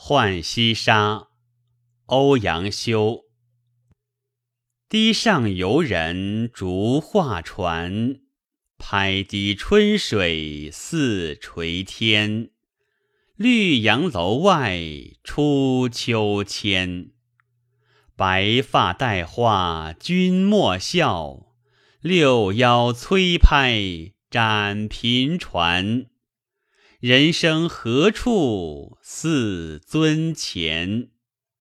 浣溪沙·欧阳修。堤上游人逐画船，拍堤春水似垂天。绿杨楼外出秋千，白发待画君莫笑，六爻催拍展频传。人生何处似尊前？